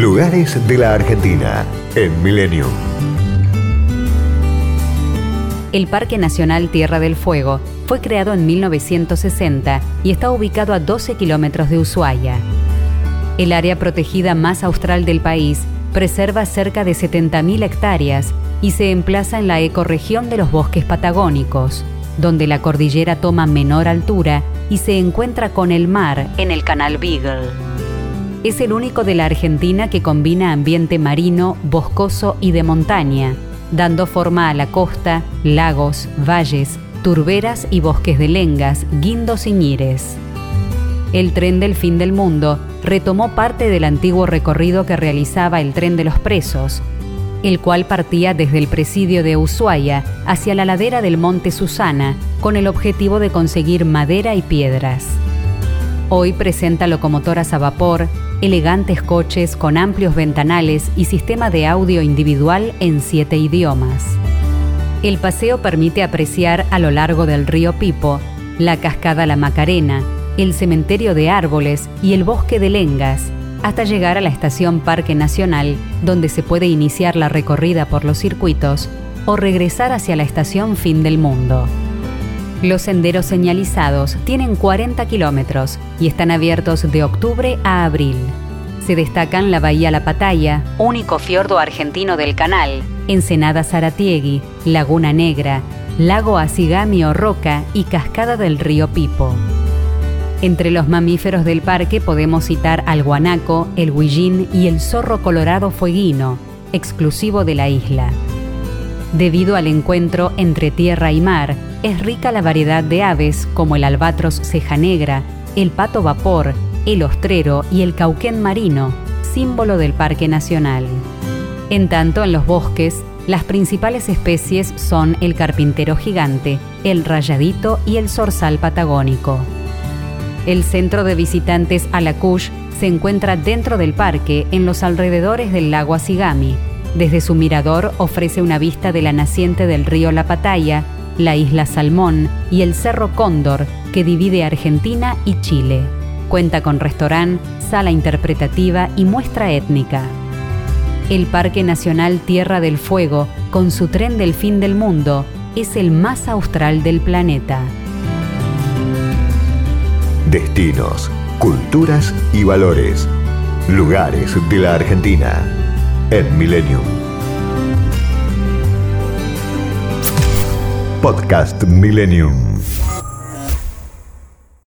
Lugares de la Argentina en Milenio. El Parque Nacional Tierra del Fuego fue creado en 1960 y está ubicado a 12 kilómetros de Ushuaia. El área protegida más austral del país preserva cerca de 70.000 hectáreas y se emplaza en la ecorregión de los bosques patagónicos, donde la cordillera toma menor altura y se encuentra con el mar en el canal Beagle es el único de la Argentina que combina ambiente marino, boscoso y de montaña, dando forma a la costa, lagos, valles, turberas y bosques de lengas, guindos y ñires. El tren del fin del mundo retomó parte del antiguo recorrido que realizaba el tren de los presos, el cual partía desde el presidio de Ushuaia hacia la ladera del monte Susana con el objetivo de conseguir madera y piedras. Hoy presenta locomotoras a vapor, elegantes coches con amplios ventanales y sistema de audio individual en siete idiomas. El paseo permite apreciar a lo largo del río Pipo la cascada La Macarena, el cementerio de árboles y el bosque de lengas, hasta llegar a la estación Parque Nacional, donde se puede iniciar la recorrida por los circuitos o regresar hacia la estación Fin del Mundo. Los senderos señalizados tienen 40 kilómetros y están abiertos de octubre a abril. Se destacan la Bahía La Pataya, único fiordo argentino del canal, Ensenada Zaratiegui, Laguna Negra, Lago Asigami o Roca y Cascada del Río Pipo. Entre los mamíferos del parque podemos citar al guanaco, el huillín y el zorro colorado fueguino, exclusivo de la isla. Debido al encuentro entre tierra y mar, es rica la variedad de aves como el albatros ceja negra, el pato vapor, el ostrero y el cauquén marino, símbolo del Parque Nacional. En tanto, en los bosques, las principales especies son el carpintero gigante, el rayadito y el zorzal patagónico. El centro de visitantes Alacush se encuentra dentro del parque, en los alrededores del lago Asigami. Desde su mirador ofrece una vista de la naciente del río La Pataya, la isla Salmón y el Cerro Cóndor, que divide Argentina y Chile. Cuenta con restaurante, sala interpretativa y muestra étnica. El Parque Nacional Tierra del Fuego, con su tren del fin del mundo, es el más austral del planeta. Destinos, culturas y valores. Lugares de la Argentina en Millennium. Podcast Millennium.